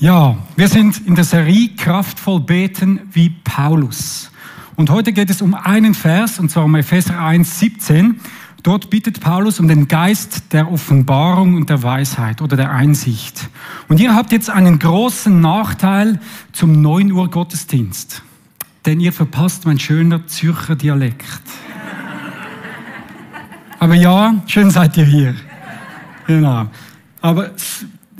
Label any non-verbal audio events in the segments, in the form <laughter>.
Ja, wir sind in der Serie Kraftvoll beten wie Paulus. Und heute geht es um einen Vers, und zwar um Epheser 1, 17. Dort bittet Paulus um den Geist der Offenbarung und der Weisheit oder der Einsicht. Und ihr habt jetzt einen großen Nachteil zum 9 Uhr Gottesdienst. Denn ihr verpasst mein schöner Zürcher Dialekt. Aber ja, schön seid ihr hier. Genau. Aber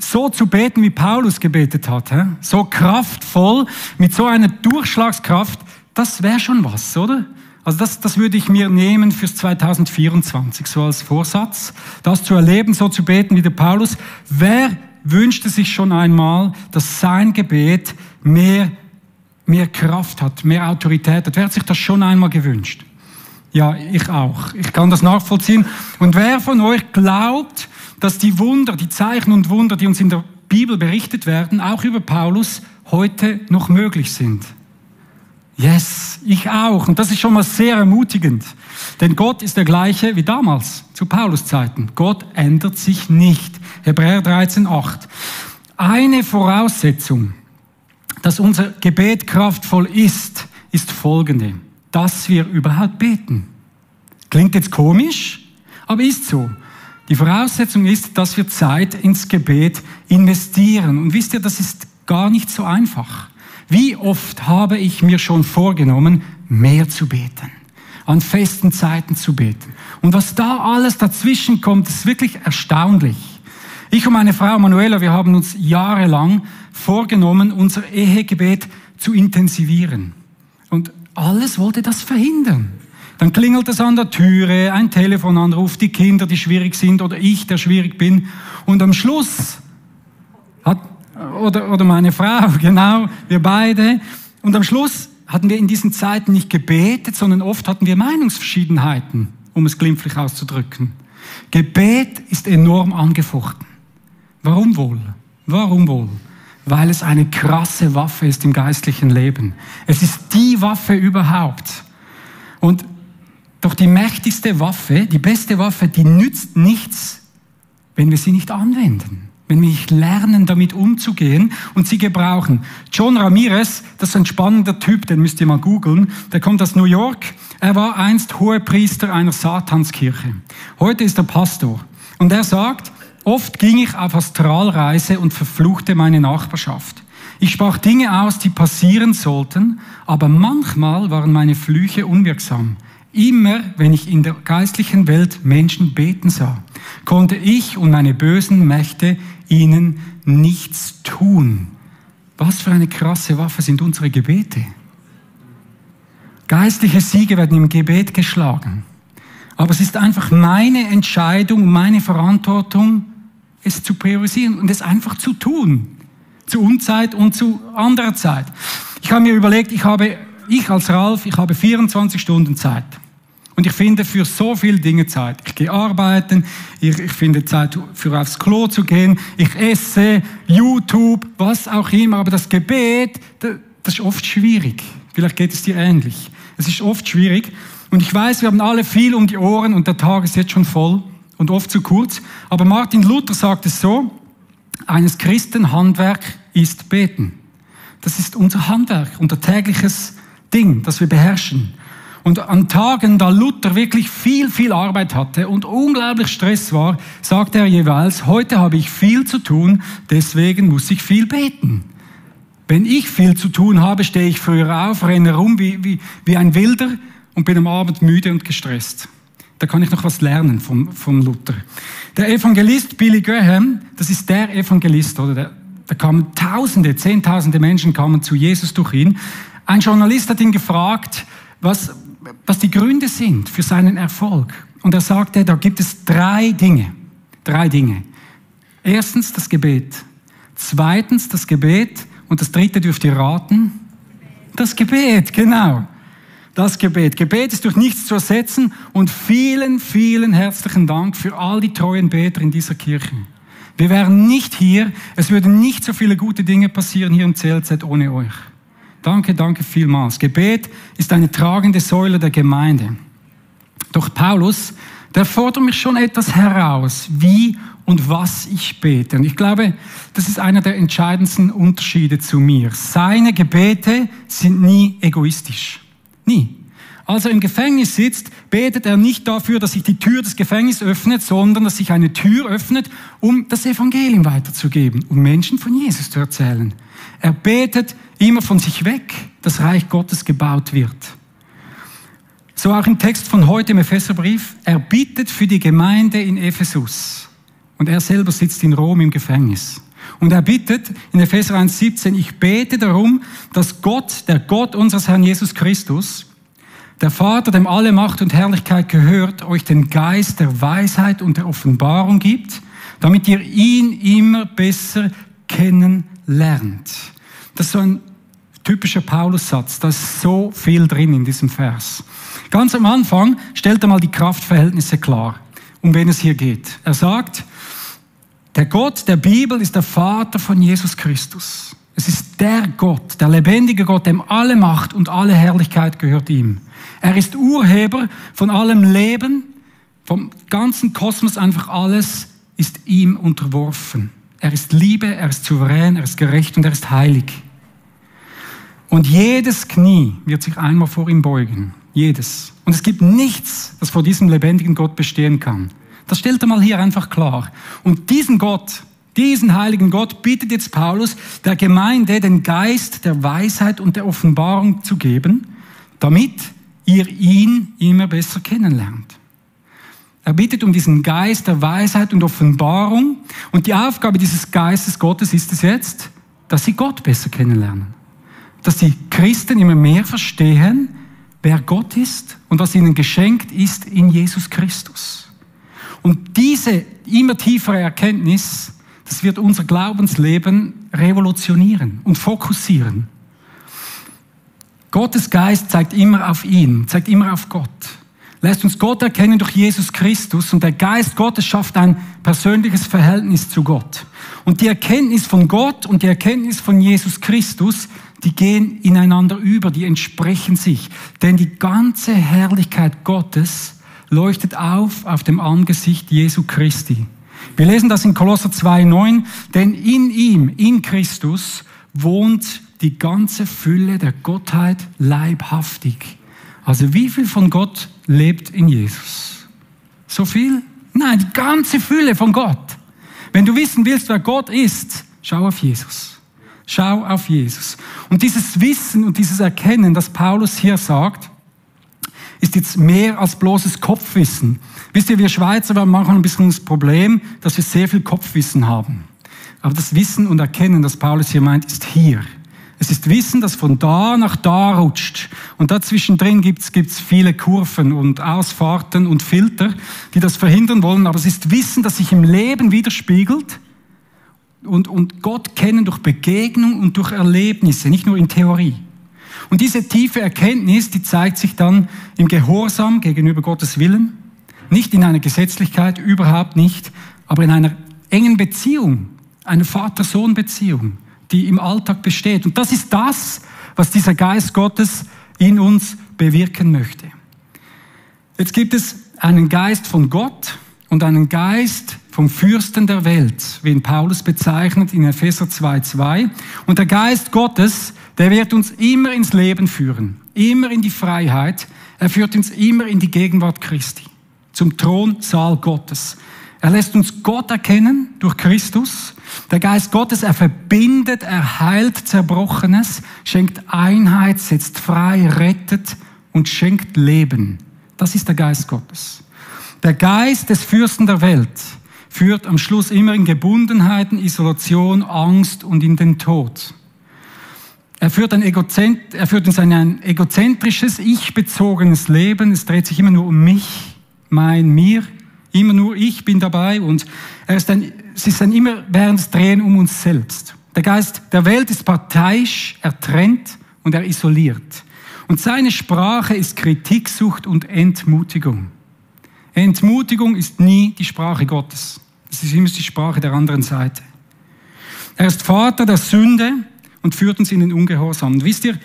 so zu beten, wie Paulus gebetet hat, so kraftvoll, mit so einer Durchschlagskraft, das wäre schon was, oder? Also das, das würde ich mir nehmen fürs 2024, so als Vorsatz, das zu erleben, so zu beten wie der Paulus. Wer wünschte sich schon einmal, dass sein Gebet mehr, mehr Kraft hat, mehr Autorität hat? Wer hat sich das schon einmal gewünscht? Ja, ich auch. Ich kann das nachvollziehen. Und wer von euch glaubt, dass die Wunder, die Zeichen und Wunder, die uns in der Bibel berichtet werden, auch über Paulus heute noch möglich sind. Yes, ich auch. Und das ist schon mal sehr ermutigend. Denn Gott ist der gleiche wie damals, zu Paulus Zeiten. Gott ändert sich nicht. Hebräer 13, 8. Eine Voraussetzung, dass unser Gebet kraftvoll ist, ist folgende. Dass wir überhaupt beten. Klingt jetzt komisch, aber ist so. Die Voraussetzung ist, dass wir Zeit ins Gebet investieren. Und wisst ihr, das ist gar nicht so einfach. Wie oft habe ich mir schon vorgenommen, mehr zu beten, an festen Zeiten zu beten. Und was da alles dazwischen kommt, ist wirklich erstaunlich. Ich und meine Frau Manuela, wir haben uns jahrelang vorgenommen, unser Ehegebet zu intensivieren. Alles wollte das verhindern. Dann klingelt es an der Türe, ein Telefonanruf, die Kinder, die schwierig sind oder ich, der schwierig bin. Und am Schluss hat, oder, oder meine Frau, <laughs> genau, wir beide. Und am Schluss hatten wir in diesen Zeiten nicht gebetet, sondern oft hatten wir Meinungsverschiedenheiten, um es glimpflich auszudrücken. Gebet ist enorm angefochten. Warum wohl? Warum wohl? Weil es eine krasse Waffe ist im geistlichen Leben. Es ist die Waffe überhaupt. Und doch die mächtigste Waffe, die beste Waffe, die nützt nichts, wenn wir sie nicht anwenden, wenn wir nicht lernen, damit umzugehen und sie gebrauchen. John Ramirez, das ist ein spannender Typ, den müsst ihr mal googeln, der kommt aus New York. Er war einst Hohepriester einer Satanskirche. Heute ist er Pastor. Und er sagt, oft ging ich auf Astralreise und verfluchte meine Nachbarschaft. Ich sprach Dinge aus, die passieren sollten, aber manchmal waren meine Flüche unwirksam. Immer, wenn ich in der geistlichen Welt Menschen beten sah, konnte ich und meine bösen Mächte ihnen nichts tun. Was für eine krasse Waffe sind unsere Gebete. Geistliche Siege werden im Gebet geschlagen. Aber es ist einfach meine Entscheidung, meine Verantwortung, es zu priorisieren und es einfach zu tun. Zu Unzeit und zu anderer Zeit. Ich habe mir überlegt, ich habe ich als Ralf, ich habe 24 Stunden Zeit. Und ich finde für so viele Dinge Zeit. Ich gehe arbeiten, ich, ich finde Zeit für aufs Klo zu gehen, ich esse, YouTube, was auch immer. Aber das Gebet, das ist oft schwierig. Vielleicht geht es dir ähnlich. Es ist oft schwierig. Und ich weiß, wir haben alle viel um die Ohren und der Tag ist jetzt schon voll und oft zu kurz. Aber Martin Luther sagt es so, eines Christen Handwerk ist beten. Das ist unser Handwerk, unser tägliches Ding, das wir beherrschen. Und an Tagen, da Luther wirklich viel, viel Arbeit hatte und unglaublich Stress war, sagte er jeweils, heute habe ich viel zu tun, deswegen muss ich viel beten. Wenn ich viel zu tun habe, stehe ich früher auf, renne rum wie, wie, wie ein Wilder und bin am Abend müde und gestresst. Da kann ich noch was lernen vom, vom Luther. Der Evangelist Billy Graham, das ist der Evangelist, oder? Der, da kamen Tausende, Zehntausende Menschen kamen zu Jesus durch ihn. Ein Journalist hat ihn gefragt, was, was die Gründe sind für seinen Erfolg. Und er sagte, da gibt es drei Dinge. Drei Dinge. Erstens das Gebet. Zweitens das Gebet. Und das dritte dürft ihr raten. Das Gebet, genau. Das Gebet. Gebet ist durch nichts zu ersetzen. Und vielen, vielen herzlichen Dank für all die treuen Beter in dieser Kirche. Wir wären nicht hier, es würden nicht so viele gute Dinge passieren hier im CLZ ohne euch. Danke, danke vielmals. Gebet ist eine tragende Säule der Gemeinde. Doch Paulus der fordert mich schon etwas heraus, wie und was ich bete. Und ich glaube, das ist einer der entscheidendsten Unterschiede zu mir. Seine Gebete sind nie egoistisch. Nie. Als er im Gefängnis sitzt, betet er nicht dafür, dass sich die Tür des Gefängnisses öffnet, sondern dass sich eine Tür öffnet, um das Evangelium weiterzugeben, um Menschen von Jesus zu erzählen. Er betet immer von sich weg, das Reich Gottes gebaut wird. So auch im Text von heute im Epheserbrief. Er bittet für die Gemeinde in Ephesus. Und er selber sitzt in Rom im Gefängnis. Und er bittet in Epheser 1,17, ich bete darum, dass Gott, der Gott unseres Herrn Jesus Christus, der Vater, dem alle Macht und Herrlichkeit gehört, euch den Geist der Weisheit und der Offenbarung gibt, damit ihr ihn immer besser kennenlernt. Das ist so ein typischer Paulus-Satz. Da ist so viel drin in diesem Vers. Ganz am Anfang stellt er mal die Kraftverhältnisse klar, um wen es hier geht. Er sagt, der Gott der Bibel ist der Vater von Jesus Christus. Es ist der Gott, der lebendige Gott, dem alle Macht und alle Herrlichkeit gehört ihm. Er ist Urheber von allem Leben, vom ganzen Kosmos, einfach alles ist ihm unterworfen. Er ist Liebe, er ist souverän, er ist gerecht und er ist heilig. Und jedes Knie wird sich einmal vor ihm beugen. Jedes. Und es gibt nichts, das vor diesem lebendigen Gott bestehen kann. Das stellt er mal hier einfach klar. Und diesen Gott, diesen heiligen Gott bittet jetzt Paulus, der Gemeinde den Geist der Weisheit und der Offenbarung zu geben, damit ihr ihn immer besser kennenlernt. Er bittet um diesen Geist der Weisheit und Offenbarung. Und die Aufgabe dieses Geistes Gottes ist es jetzt, dass sie Gott besser kennenlernen. Dass die Christen immer mehr verstehen, wer Gott ist und was ihnen geschenkt ist in Jesus Christus. Und diese immer tiefere Erkenntnis, das wird unser Glaubensleben revolutionieren und fokussieren. Gottes Geist zeigt immer auf ihn, zeigt immer auf Gott. Lässt uns Gott erkennen durch Jesus Christus und der Geist Gottes schafft ein persönliches Verhältnis zu Gott. Und die Erkenntnis von Gott und die Erkenntnis von Jesus Christus, die gehen ineinander über, die entsprechen sich. Denn die ganze Herrlichkeit Gottes leuchtet auf auf dem Angesicht Jesu Christi. Wir lesen das in Kolosser 2,9, denn in ihm, in Christus, wohnt die ganze Fülle der Gottheit leibhaftig. Also wie viel von Gott lebt in Jesus? So viel? Nein, die ganze Fülle von Gott. Wenn du wissen willst, wer Gott ist, schau auf Jesus. Schau auf Jesus. Und dieses Wissen und dieses Erkennen, das Paulus hier sagt, ist jetzt mehr als bloßes Kopfwissen. Wisst ihr, wir Schweizer haben manchmal ein bisschen das Problem, dass wir sehr viel Kopfwissen haben. Aber das Wissen und Erkennen, das Paulus hier meint, ist hier. Es ist Wissen, das von da nach da rutscht. Und dazwischendrin gibt's gibt's viele Kurven und Ausfahrten und Filter, die das verhindern wollen. Aber es ist Wissen, das sich im Leben widerspiegelt und, und Gott kennen durch Begegnung und durch Erlebnisse, nicht nur in Theorie. Und diese tiefe Erkenntnis, die zeigt sich dann im Gehorsam gegenüber Gottes Willen, nicht in einer Gesetzlichkeit, überhaupt nicht, aber in einer engen Beziehung, einer Vater-Sohn-Beziehung die im Alltag besteht. Und das ist das, was dieser Geist Gottes in uns bewirken möchte. Jetzt gibt es einen Geist von Gott und einen Geist vom Fürsten der Welt, wie ihn Paulus bezeichnet in Epheser 2,2. Und der Geist Gottes, der wird uns immer ins Leben führen, immer in die Freiheit. Er führt uns immer in die Gegenwart Christi, zum Thronsaal Gottes. Er lässt uns Gott erkennen durch Christus. Der Geist Gottes, er verbindet, er heilt Zerbrochenes, schenkt Einheit, setzt frei, rettet und schenkt Leben. Das ist der Geist Gottes. Der Geist des Fürsten der Welt führt am Schluss immer in Gebundenheiten, Isolation, Angst und in den Tod. Er führt, ein Egozent, er führt uns ein egozentrisches, ich-bezogenes Leben. Es dreht sich immer nur um mich, mein, mir. Immer nur ich bin dabei und er ist ein, es ist ein immer während Drehen um uns selbst. Der Geist der Welt ist parteiisch, er trennt und er isoliert. Und seine Sprache ist Kritiksucht und Entmutigung. Entmutigung ist nie die Sprache Gottes. Es ist immer die Sprache der anderen Seite. Er ist Vater der Sünde und führt uns in den Ungehorsam. Und wisst ihr,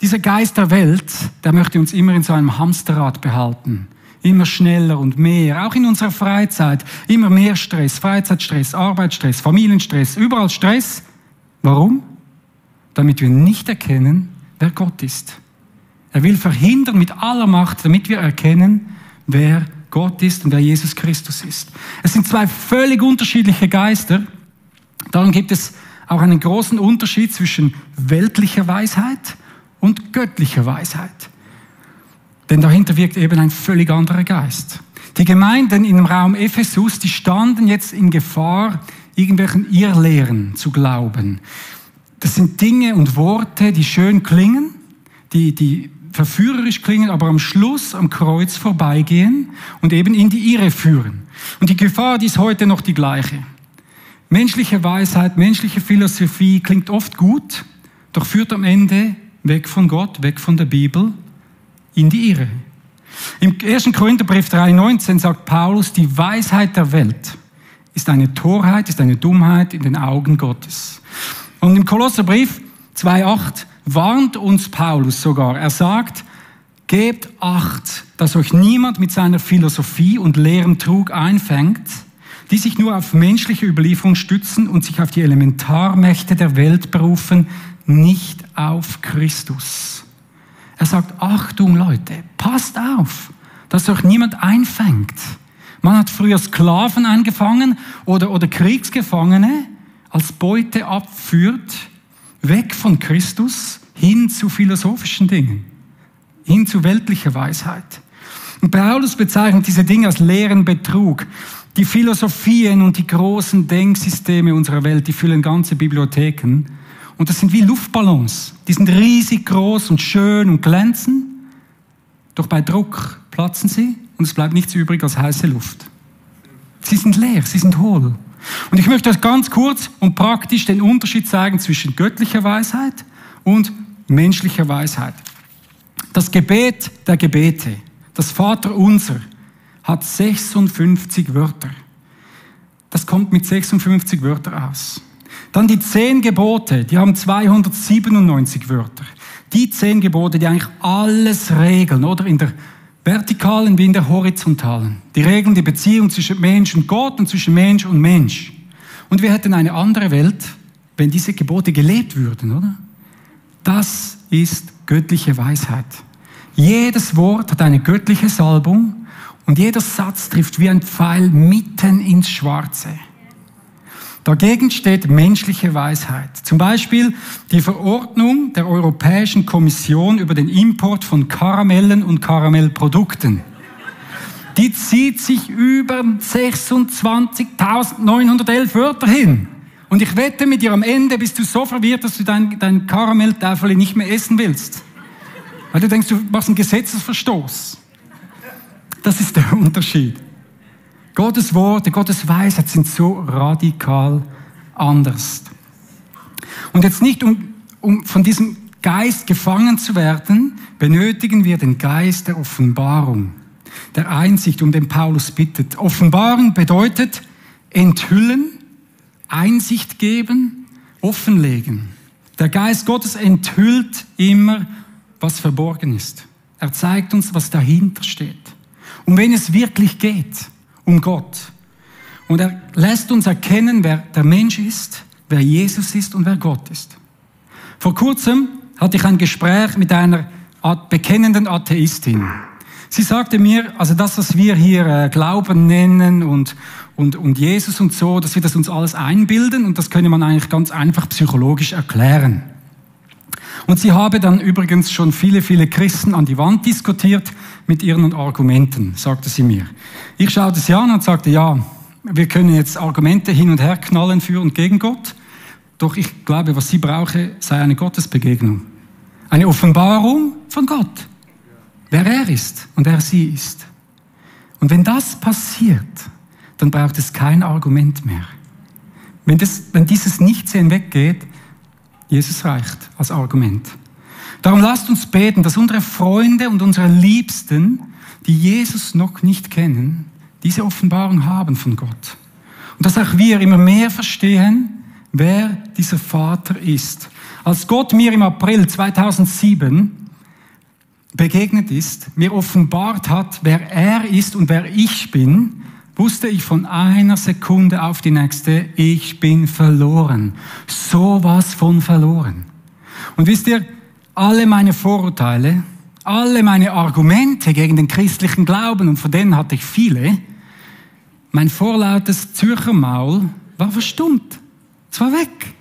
dieser Geist der Welt, der möchte uns immer in so einem Hamsterrad behalten immer schneller und mehr, auch in unserer Freizeit, immer mehr Stress, Freizeitstress, Arbeitsstress, Familienstress, überall Stress. Warum? Damit wir nicht erkennen, wer Gott ist. Er will verhindern mit aller Macht, damit wir erkennen, wer Gott ist und wer Jesus Christus ist. Es sind zwei völlig unterschiedliche Geister. Darum gibt es auch einen großen Unterschied zwischen weltlicher Weisheit und göttlicher Weisheit. Denn dahinter wirkt eben ein völlig anderer Geist. Die Gemeinden im Raum Ephesus, die standen jetzt in Gefahr, irgendwelchen Irrlehren zu glauben. Das sind Dinge und Worte, die schön klingen, die, die verführerisch klingen, aber am Schluss am Kreuz vorbeigehen und eben in die Irre führen. Und die Gefahr, die ist heute noch die gleiche. Menschliche Weisheit, menschliche Philosophie klingt oft gut, doch führt am Ende weg von Gott, weg von der Bibel, in die Irre. Im 1. Korintherbrief 3,19 sagt Paulus, die Weisheit der Welt ist eine Torheit, ist eine Dummheit in den Augen Gottes. Und im Kolosserbrief 2,8 warnt uns Paulus sogar. Er sagt, gebt Acht, dass euch niemand mit seiner Philosophie und leeren Trug einfängt, die sich nur auf menschliche Überlieferung stützen und sich auf die Elementarmächte der Welt berufen, nicht auf Christus. Er sagt, Achtung Leute, passt auf, dass euch niemand einfängt. Man hat früher Sklaven eingefangen oder, oder Kriegsgefangene als Beute abführt, weg von Christus hin zu philosophischen Dingen, hin zu weltlicher Weisheit. Und Paulus bezeichnet diese Dinge als leeren Betrug. Die Philosophien und die großen Denksysteme unserer Welt, die füllen ganze Bibliotheken. Und das sind wie Luftballons. Die sind riesig groß und schön und glänzen. Doch bei Druck platzen sie und es bleibt nichts übrig als heiße Luft. Sie sind leer, sie sind hohl. Und ich möchte euch ganz kurz und praktisch den Unterschied zeigen zwischen göttlicher Weisheit und menschlicher Weisheit. Das Gebet der Gebete, das Vaterunser, hat 56 Wörter. Das kommt mit 56 Wörtern aus. Dann die zehn Gebote, die haben 297 Wörter. Die zehn Gebote, die eigentlich alles regeln, oder? In der vertikalen wie in der horizontalen. Die regeln die Beziehung zwischen Mensch und Gott und zwischen Mensch und Mensch. Und wir hätten eine andere Welt, wenn diese Gebote gelebt würden, oder? Das ist göttliche Weisheit. Jedes Wort hat eine göttliche Salbung und jeder Satz trifft wie ein Pfeil mitten ins Schwarze. Dagegen steht menschliche Weisheit. Zum Beispiel die Verordnung der Europäischen Kommission über den Import von Karamellen und Karamellprodukten. Die zieht sich über 26.911 Wörter hin. Und ich wette mit dir, am Ende bist du so verwirrt, dass du dein, dein Karamelltäfel nicht mehr essen willst. Weil du denkst, du machst einen Gesetzesverstoß. Das ist der Unterschied. Gottes Worte, Gottes Weisheit sind so radikal anders. Und jetzt nicht, um, um von diesem Geist gefangen zu werden, benötigen wir den Geist der Offenbarung, der Einsicht, um den Paulus bittet. Offenbarung bedeutet enthüllen, Einsicht geben, offenlegen. Der Geist Gottes enthüllt immer, was verborgen ist. Er zeigt uns, was dahinter steht. Um wen es wirklich geht um Gott. Und er lässt uns erkennen, wer der Mensch ist, wer Jesus ist und wer Gott ist. Vor kurzem hatte ich ein Gespräch mit einer bekennenden Atheistin. Sie sagte mir, also das, was wir hier äh, Glauben nennen und, und, und Jesus und so, dass wir das uns alles einbilden und das könne man eigentlich ganz einfach psychologisch erklären. Und sie habe dann übrigens schon viele, viele Christen an die Wand diskutiert mit ihren Argumenten, sagte sie mir. Ich schaute sie an und sagte, ja, wir können jetzt Argumente hin und her knallen für und gegen Gott, doch ich glaube, was sie brauche, sei eine Gottesbegegnung. Eine Offenbarung von Gott, wer er ist und wer sie ist. Und wenn das passiert, dann braucht es kein Argument mehr. Wenn, das, wenn dieses Nichtsehen weggeht, Jesus reicht als Argument. Darum lasst uns beten, dass unsere Freunde und unsere Liebsten, die Jesus noch nicht kennen, diese Offenbarung haben von Gott. Und dass auch wir immer mehr verstehen, wer dieser Vater ist. Als Gott mir im April 2007 begegnet ist, mir offenbart hat, wer er ist und wer ich bin, wusste ich von einer Sekunde auf die nächste, ich bin verloren. Sowas von verloren. Und wisst ihr, alle meine Vorurteile, alle meine Argumente gegen den christlichen Glauben, und von denen hatte ich viele, mein vorlautes Zürcher Maul war verstummt. Es war weg.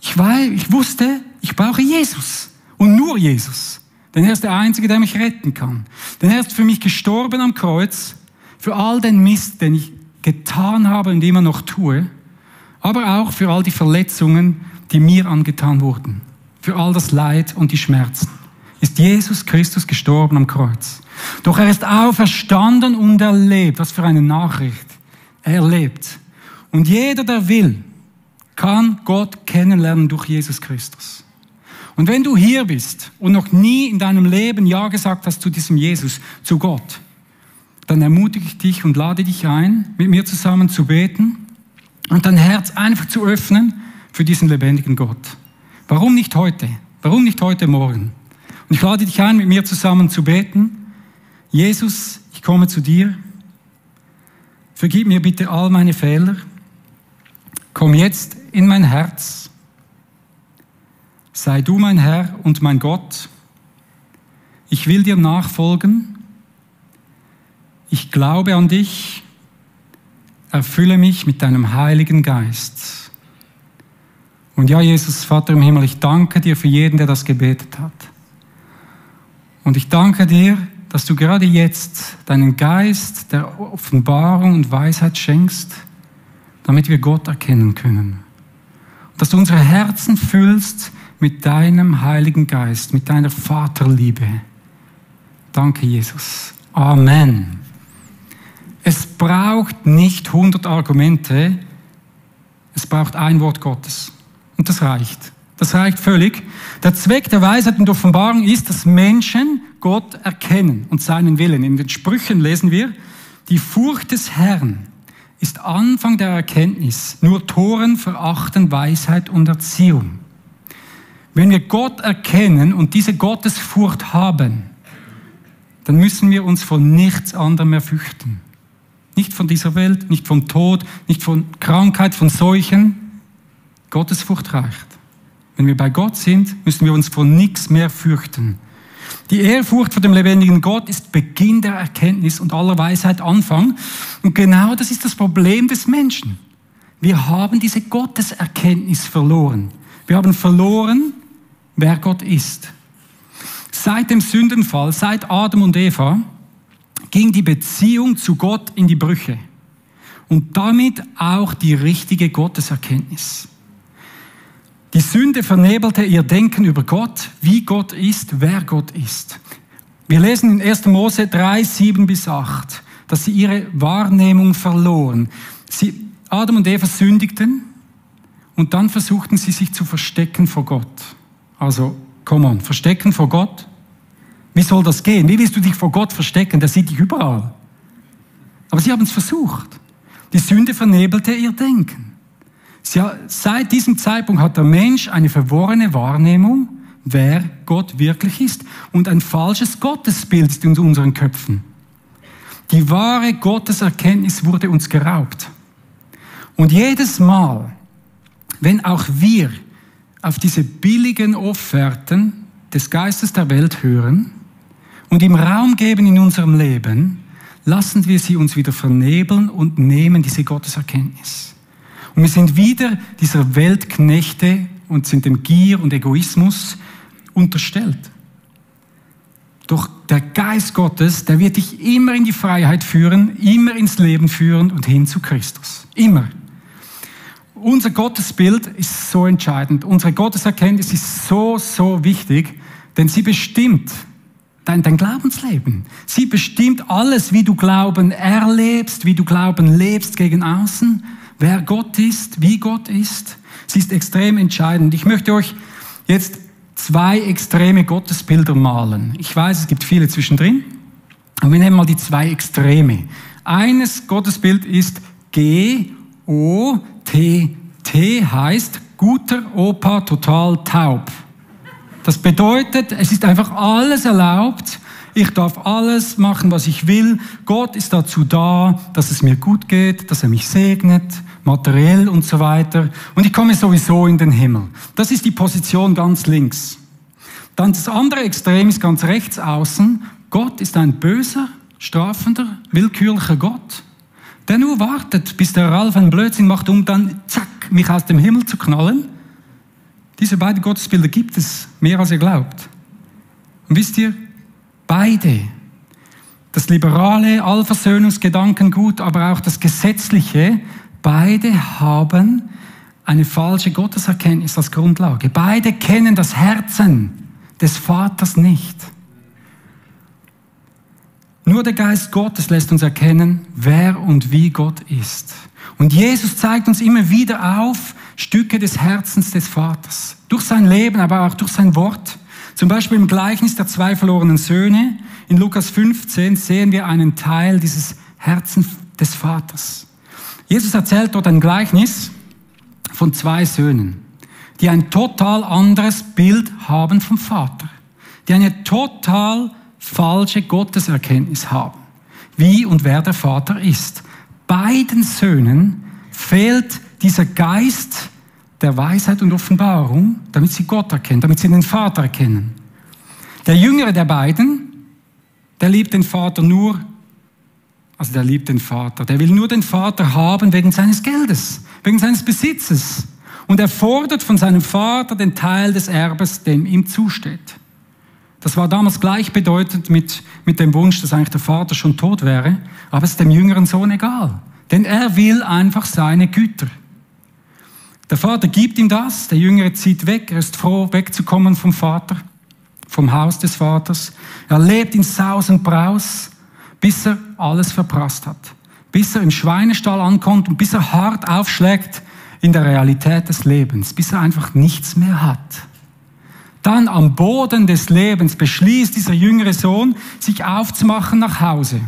Ich, war, ich wusste, ich brauche Jesus und nur Jesus. Denn er ist der Einzige, der mich retten kann. Denn er ist für mich gestorben am Kreuz, für all den Mist, den ich getan habe und immer noch tue, aber auch für all die Verletzungen, die mir angetan wurden, für all das Leid und die Schmerzen. Ist Jesus Christus gestorben am Kreuz. Doch er ist auferstanden und er lebt. Was für eine Nachricht. Er lebt. Und jeder, der will, kann Gott kennenlernen durch Jesus Christus. Und wenn du hier bist und noch nie in deinem Leben Ja gesagt hast zu diesem Jesus, zu Gott, dann ermutige ich dich und lade dich ein, mit mir zusammen zu beten und dein Herz einfach zu öffnen für diesen lebendigen Gott. Warum nicht heute? Warum nicht heute Morgen? Und ich lade dich ein, mit mir zusammen zu beten. Jesus, ich komme zu dir. Vergib mir bitte all meine Fehler. Komm jetzt in mein Herz. Sei du mein Herr und mein Gott. Ich will dir nachfolgen. Ich glaube an dich. Erfülle mich mit deinem Heiligen Geist. Und ja, Jesus, Vater im Himmel, ich danke dir für jeden, der das gebetet hat. Und ich danke dir, dass du gerade jetzt deinen Geist der Offenbarung und Weisheit schenkst, damit wir Gott erkennen können. Und dass du unsere Herzen füllst mit deinem Heiligen Geist, mit deiner Vaterliebe. Danke, Jesus. Amen. Es braucht nicht 100 Argumente, es braucht ein Wort Gottes. Und das reicht. Das reicht völlig. Der Zweck der Weisheit und Offenbarung ist, dass Menschen Gott erkennen und seinen Willen. In den Sprüchen lesen wir, die Furcht des Herrn ist Anfang der Erkenntnis. Nur Toren verachten Weisheit und Erziehung. Wenn wir Gott erkennen und diese Gottesfurcht haben, dann müssen wir uns von nichts anderem mehr fürchten. Nicht von dieser Welt, nicht vom Tod, nicht von Krankheit, von Seuchen. Gottesfurcht reicht. Wenn wir bei Gott sind, müssen wir uns von nichts mehr fürchten. Die Ehrfurcht vor dem lebendigen Gott ist Beginn der Erkenntnis und aller Weisheit Anfang. Und genau das ist das Problem des Menschen. Wir haben diese Gotteserkenntnis verloren. Wir haben verloren, wer Gott ist. Seit dem Sündenfall, seit Adam und Eva, ging die Beziehung zu Gott in die Brüche. Und damit auch die richtige Gotteserkenntnis. Die Sünde vernebelte ihr Denken über Gott, wie Gott ist, wer Gott ist. Wir lesen in 1. Mose 3, 7 bis 8, dass sie ihre Wahrnehmung verloren. Sie, Adam und Eva sündigten und dann versuchten sie sich zu verstecken vor Gott. Also, komm on, verstecken vor Gott? Wie soll das gehen? Wie willst du dich vor Gott verstecken? Der sieht dich überall. Aber sie haben es versucht. Die Sünde vernebelte ihr Denken. Seit diesem Zeitpunkt hat der Mensch eine verworrene Wahrnehmung, wer Gott wirklich ist. Und ein falsches Gottesbild in unseren Köpfen. Die wahre Gotteserkenntnis wurde uns geraubt. Und jedes Mal, wenn auch wir auf diese billigen Offerten des Geistes der Welt hören und ihm Raum geben in unserem Leben, lassen wir sie uns wieder vernebeln und nehmen diese Gotteserkenntnis. Und wir sind wieder dieser Weltknechte und sind dem Gier und Egoismus unterstellt. Doch der Geist Gottes, der wird dich immer in die Freiheit führen, immer ins Leben führen und hin zu Christus. Immer. Unser Gottesbild ist so entscheidend. Unsere Gotteserkenntnis ist so, so wichtig, denn sie bestimmt dein, dein Glaubensleben. Sie bestimmt alles, wie du Glauben erlebst, wie du Glauben lebst gegen außen wer Gott ist, wie Gott ist. Sie ist extrem entscheidend. Ich möchte euch jetzt zwei extreme Gottesbilder malen. Ich weiß, es gibt viele zwischendrin. Und wir nehmen mal die zwei Extreme. Eines Gottesbild ist G-O-T-T heißt guter Opa total taub. Das bedeutet, es ist einfach alles erlaubt. Ich darf alles machen, was ich will. Gott ist dazu da, dass es mir gut geht, dass er mich segnet, materiell und so weiter. Und ich komme sowieso in den Himmel. Das ist die Position ganz links. Dann das andere Extrem ist ganz rechts außen. Gott ist ein böser, strafender, willkürlicher Gott, der nur wartet, bis der Ralf einen Blödsinn macht, um dann, zack, mich aus dem Himmel zu knallen. Diese beiden Gottesbilder gibt es mehr als ihr glaubt. Und wisst ihr, beide, das liberale Allversöhnungsgedankengut, aber auch das gesetzliche, beide haben eine falsche Gotteserkenntnis als Grundlage. Beide kennen das Herzen des Vaters nicht. Nur der Geist Gottes lässt uns erkennen, wer und wie Gott ist. Und Jesus zeigt uns immer wieder auf Stücke des Herzens des Vaters. Durch sein Leben, aber auch durch sein Wort. Zum Beispiel im Gleichnis der zwei verlorenen Söhne in Lukas 15 sehen wir einen Teil dieses Herzens des Vaters. Jesus erzählt dort ein Gleichnis von zwei Söhnen, die ein total anderes Bild haben vom Vater, die eine total falsche Gotteserkenntnis haben, wie und wer der Vater ist. Beiden Söhnen fehlt dieser Geist der Weisheit und Offenbarung, damit sie Gott erkennen, damit sie den Vater erkennen. Der jüngere der beiden, der liebt den Vater nur, also der liebt den Vater, der will nur den Vater haben wegen seines Geldes, wegen seines Besitzes. Und er fordert von seinem Vater den Teil des Erbes, dem ihm zusteht. Das war damals gleichbedeutend mit, mit dem Wunsch, dass eigentlich der Vater schon tot wäre, aber es ist dem jüngeren Sohn egal. Denn er will einfach seine Güter. Der Vater gibt ihm das, der Jüngere zieht weg, er ist froh, wegzukommen vom Vater, vom Haus des Vaters. Er lebt in Saus und Braus, bis er alles verprasst hat, bis er im Schweinestall ankommt und bis er hart aufschlägt in der Realität des Lebens, bis er einfach nichts mehr hat. Dann am Boden des Lebens beschließt dieser jüngere Sohn, sich aufzumachen nach Hause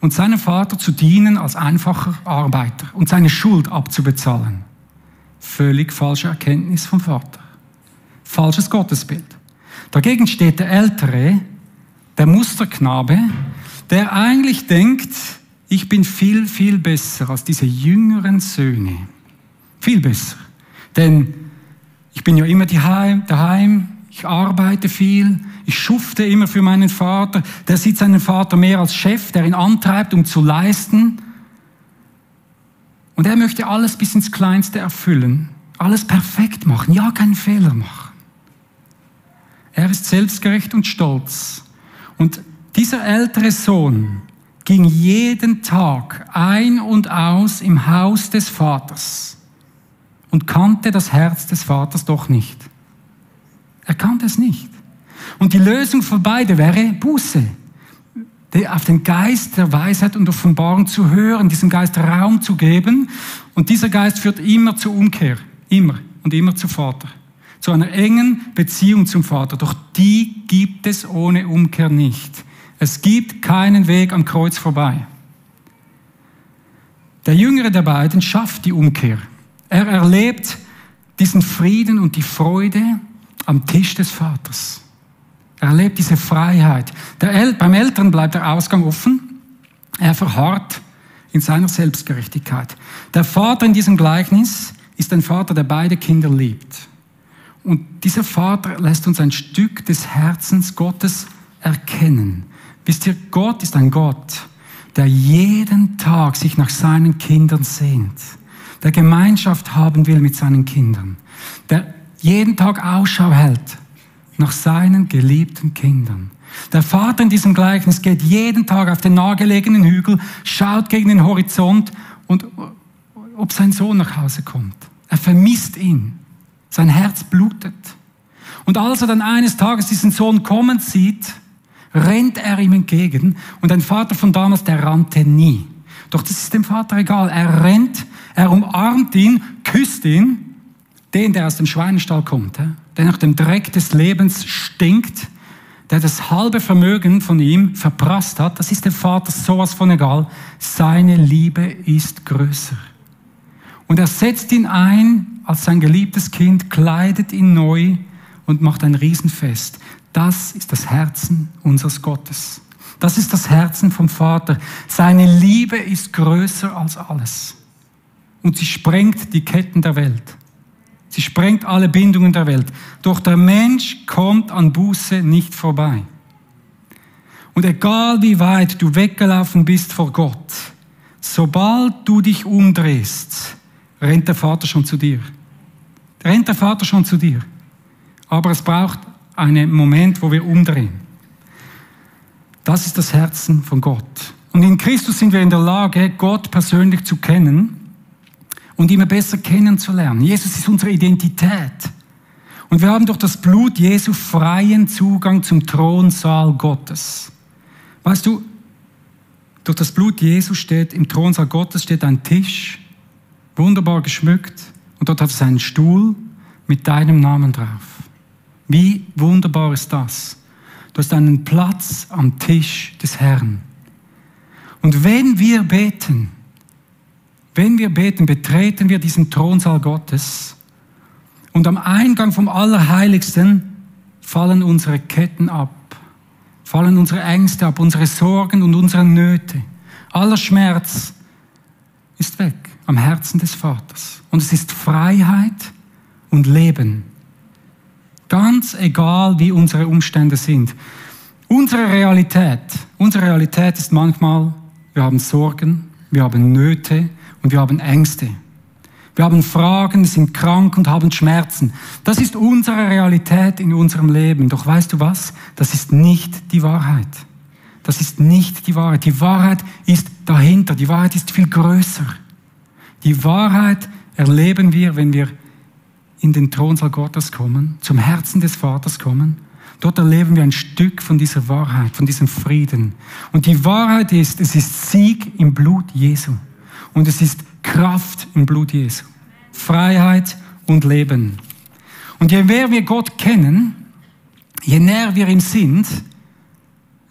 und seinem Vater zu dienen als einfacher Arbeiter und seine Schuld abzubezahlen. Völlig falsche Erkenntnis vom Vater. Falsches Gottesbild. Dagegen steht der Ältere, der Musterknabe, der eigentlich denkt, ich bin viel, viel besser als diese jüngeren Söhne. Viel besser. Denn ich bin ja immer daheim, ich arbeite viel, ich schufte immer für meinen Vater. Der sieht seinen Vater mehr als Chef, der ihn antreibt, um zu leisten. Und er möchte alles bis ins Kleinste erfüllen, alles perfekt machen, ja, keinen Fehler machen. Er ist selbstgerecht und stolz. Und dieser ältere Sohn ging jeden Tag ein und aus im Haus des Vaters und kannte das Herz des Vaters doch nicht. Er kannte es nicht. Und die Lösung für beide wäre Buße. Auf den Geist der Weisheit und Offenbarung zu hören, diesem Geist Raum zu geben. Und dieser Geist führt immer zur Umkehr. Immer und immer zu Vater. Zu einer engen Beziehung zum Vater. Doch die gibt es ohne Umkehr nicht. Es gibt keinen Weg am Kreuz vorbei. Der jüngere der beiden schafft die Umkehr. Er erlebt diesen Frieden und die Freude am Tisch des Vaters. Er erlebt diese Freiheit. El beim Eltern bleibt der Ausgang offen. Er verharrt in seiner Selbstgerechtigkeit. Der Vater in diesem Gleichnis ist ein Vater, der beide Kinder liebt. Und dieser Vater lässt uns ein Stück des Herzens Gottes erkennen. Wisst ihr, Gott ist ein Gott, der jeden Tag sich nach seinen Kindern sehnt der Gemeinschaft haben will mit seinen Kindern, der jeden Tag Ausschau hält nach seinen geliebten Kindern. Der Vater in diesem Gleichnis geht jeden Tag auf den nahegelegenen Hügel, schaut gegen den Horizont und ob sein Sohn nach Hause kommt. Er vermisst ihn. Sein Herz blutet. Und als er dann eines Tages diesen Sohn kommen sieht, rennt er ihm entgegen. Und ein Vater von damals, der rannte nie. Doch das ist dem Vater egal. Er rennt er umarmt ihn, küsst ihn, den, der aus dem Schweinestall kommt, der nach dem Dreck des Lebens stinkt, der das halbe Vermögen von ihm verprasst hat, das ist dem Vater sowas von egal. Seine Liebe ist größer. Und er setzt ihn ein als sein geliebtes Kind, kleidet ihn neu und macht ein Riesenfest. Das ist das Herzen unseres Gottes. Das ist das Herzen vom Vater. Seine Liebe ist größer als alles. Und sie sprengt die Ketten der Welt. Sie sprengt alle Bindungen der Welt. Doch der Mensch kommt an Buße nicht vorbei. Und egal wie weit du weggelaufen bist vor Gott, sobald du dich umdrehst, rennt der Vater schon zu dir. Rennt der Vater schon zu dir. Aber es braucht einen Moment, wo wir umdrehen. Das ist das Herzen von Gott. Und in Christus sind wir in der Lage, Gott persönlich zu kennen und immer besser kennenzulernen. Jesus ist unsere Identität. Und wir haben durch das Blut Jesu freien Zugang zum Thronsaal Gottes. Weißt du, durch das Blut Jesu steht, im Thronsaal Gottes steht ein Tisch, wunderbar geschmückt, und dort hat es einen Stuhl mit deinem Namen drauf. Wie wunderbar ist das? Du hast einen Platz am Tisch des Herrn. Und wenn wir beten, wenn wir beten, betreten wir diesen Thronsaal Gottes und am Eingang vom Allerheiligsten fallen unsere Ketten ab fallen unsere Ängste ab, unsere Sorgen und unsere Nöte. Aller Schmerz ist weg am Herzen des Vaters. Und es ist Freiheit und Leben. Ganz egal, wie unsere Umstände sind. Unsere Realität, unsere Realität ist manchmal, wir haben Sorgen, wir haben Nöte und wir haben Ängste. Wir haben Fragen, sind krank und haben Schmerzen. Das ist unsere Realität in unserem Leben. Doch weißt du was? Das ist nicht die Wahrheit. Das ist nicht die Wahrheit. Die Wahrheit ist dahinter. Die Wahrheit ist viel größer. Die Wahrheit erleben wir, wenn wir in den Thronsaal Gottes kommen, zum Herzen des Vaters kommen. Dort erleben wir ein Stück von dieser Wahrheit, von diesem Frieden. Und die Wahrheit ist, es ist Sieg im Blut Jesu. Und es ist Kraft im Blut Jesu. Freiheit und Leben. Und je mehr wir Gott kennen, je näher wir ihm sind,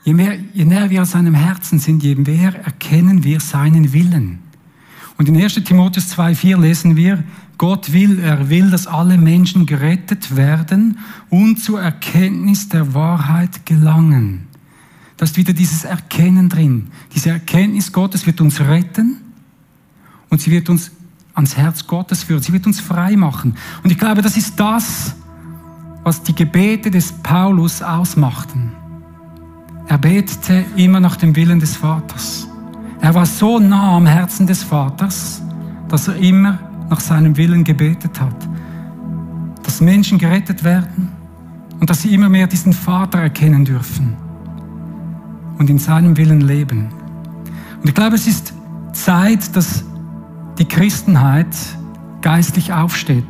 je, mehr, je näher wir seinem Herzen sind, je mehr erkennen wir seinen Willen. Und in 1 Timotheus 2,4 lesen wir, Gott will, er will, dass alle Menschen gerettet werden und zur Erkenntnis der Wahrheit gelangen. Da ist wieder dieses Erkennen drin. Diese Erkenntnis Gottes wird uns retten und sie wird uns ans Herz Gottes führen. Sie wird uns frei machen. Und ich glaube, das ist das, was die Gebete des Paulus ausmachten. Er betete immer nach dem Willen des Vaters. Er war so nah am Herzen des Vaters, dass er immer nach seinem Willen gebetet hat. Dass Menschen gerettet werden und dass sie immer mehr diesen Vater erkennen dürfen und in seinem Willen leben. Und ich glaube, es ist Zeit, dass die Christenheit geistlich aufsteht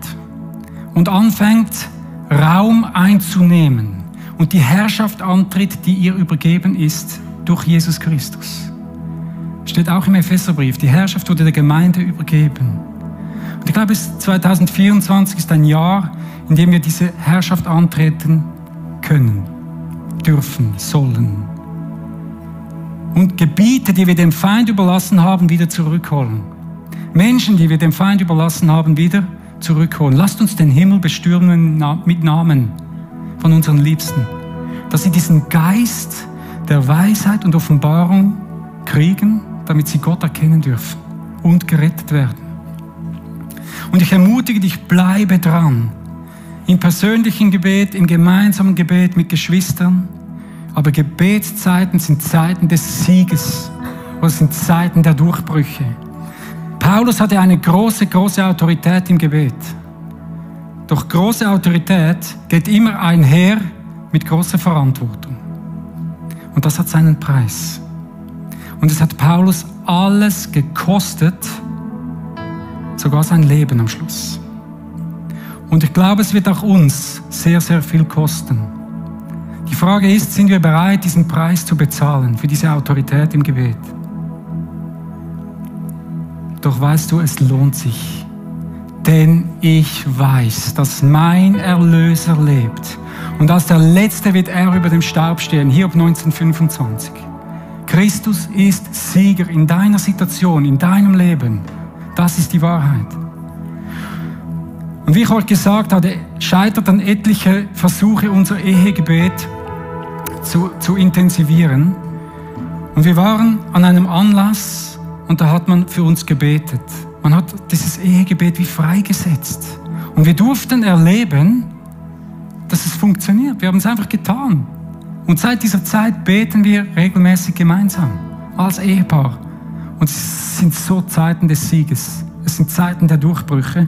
und anfängt, Raum einzunehmen und die Herrschaft antritt, die ihr übergeben ist durch Jesus Christus. Steht auch im Epheserbrief, die Herrschaft wurde der Gemeinde übergeben. Und ich glaube, 2024 ist ein Jahr, in dem wir diese Herrschaft antreten können, dürfen, sollen. Und Gebiete, die wir dem Feind überlassen haben, wieder zurückholen. Menschen, die wir dem Feind überlassen haben, wieder zurückholen. Lasst uns den Himmel bestürmen mit Namen von unseren Liebsten, dass sie diesen Geist der Weisheit und Offenbarung kriegen, damit sie Gott erkennen dürfen und gerettet werden. Und ich ermutige dich, bleibe dran. Im persönlichen Gebet, im gemeinsamen Gebet mit Geschwistern. Aber Gebetszeiten sind Zeiten des Sieges oder sind Zeiten der Durchbrüche. Paulus hatte eine große, große Autorität im Gebet. Doch große Autorität geht immer einher mit großer Verantwortung. Und das hat seinen Preis. Und es hat Paulus alles gekostet, sogar sein Leben am Schluss. Und ich glaube, es wird auch uns sehr, sehr viel kosten. Die Frage ist, sind wir bereit, diesen Preis zu bezahlen für diese Autorität im Gebet? Doch weißt du, es lohnt sich. Denn ich weiß, dass mein Erlöser lebt. Und als der Letzte wird er über dem Staub stehen. Hiob 1925. Christus ist Sieger in deiner Situation, in deinem Leben. Das ist die Wahrheit. Und wie ich euch gesagt habe, scheiterten etliche Versuche, unser Ehegebet zu, zu intensivieren. Und wir waren an einem Anlass und da hat man für uns gebetet. Man hat dieses Ehegebet wie freigesetzt. Und wir durften erleben, dass es funktioniert. Wir haben es einfach getan. Und seit dieser Zeit beten wir regelmäßig gemeinsam als Ehepaar. Und es sind so Zeiten des Sieges. Es sind Zeiten der Durchbrüche.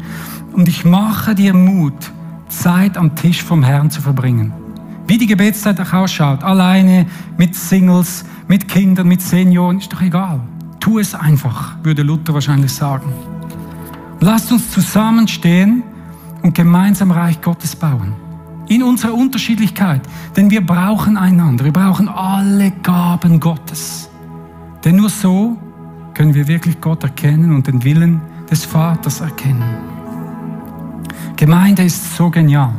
Und ich mache dir Mut, Zeit am Tisch vom Herrn zu verbringen. Wie die Gebetszeit auch ausschaut, alleine, mit Singles, mit Kindern, mit Senioren, ist doch egal. Tu es einfach, würde Luther wahrscheinlich sagen. Lasst uns zusammenstehen und gemeinsam Reich Gottes bauen. In unserer Unterschiedlichkeit. Denn wir brauchen einander. Wir brauchen alle Gaben Gottes. Denn nur so können wir wirklich Gott erkennen und den Willen des Vaters erkennen. Gemeinde ist so genial.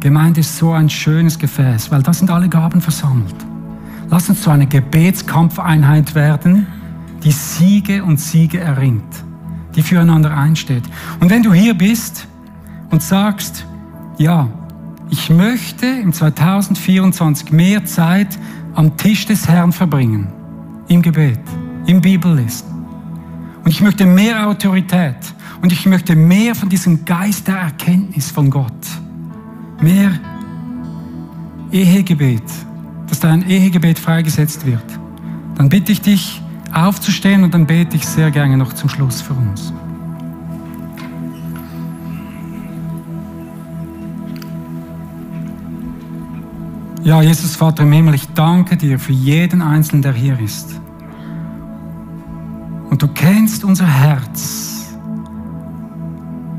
Gemeinde ist so ein schönes Gefäß, weil da sind alle Gaben versammelt. Lass uns zu einer Gebetskampfeinheit werden, die Siege und Siege erringt, die füreinander einsteht. Und wenn du hier bist und sagst, ja, ich möchte im 2024 mehr Zeit am Tisch des Herrn verbringen, im Gebet, im Bibellesen. Und ich möchte mehr Autorität und ich möchte mehr von diesem Geist der Erkenntnis von Gott mehr Ehegebet, dass dein Ehegebet freigesetzt wird, dann bitte ich dich aufzustehen und dann bete ich sehr gerne noch zum Schluss für uns. Ja, Jesus Vater im Himmel, ich danke dir für jeden Einzelnen, der hier ist. Und du kennst unser Herz.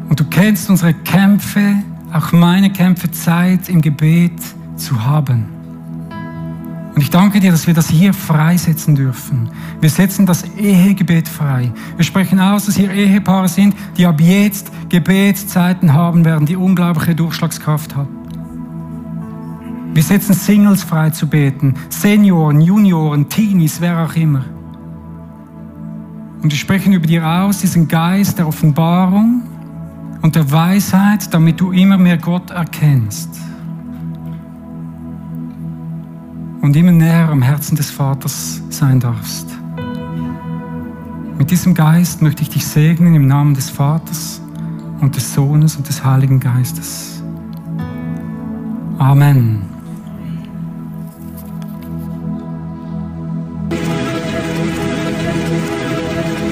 Und du kennst unsere Kämpfe, auch meine Kämpfe Zeit im Gebet zu haben. Und ich danke dir, dass wir das hier freisetzen dürfen. Wir setzen das Ehegebet frei. Wir sprechen aus, dass hier Ehepaare sind, die ab jetzt Gebetszeiten haben werden, die unglaubliche Durchschlagskraft haben. Wir setzen Singles frei zu beten, Senioren, Junioren, Teenies, wer auch immer. Und wir sprechen über dir aus, diesen Geist der Offenbarung, und der Weisheit, damit du immer mehr Gott erkennst und immer näher am Herzen des Vaters sein darfst. Mit diesem Geist möchte ich dich segnen im Namen des Vaters und des Sohnes und des Heiligen Geistes. Amen.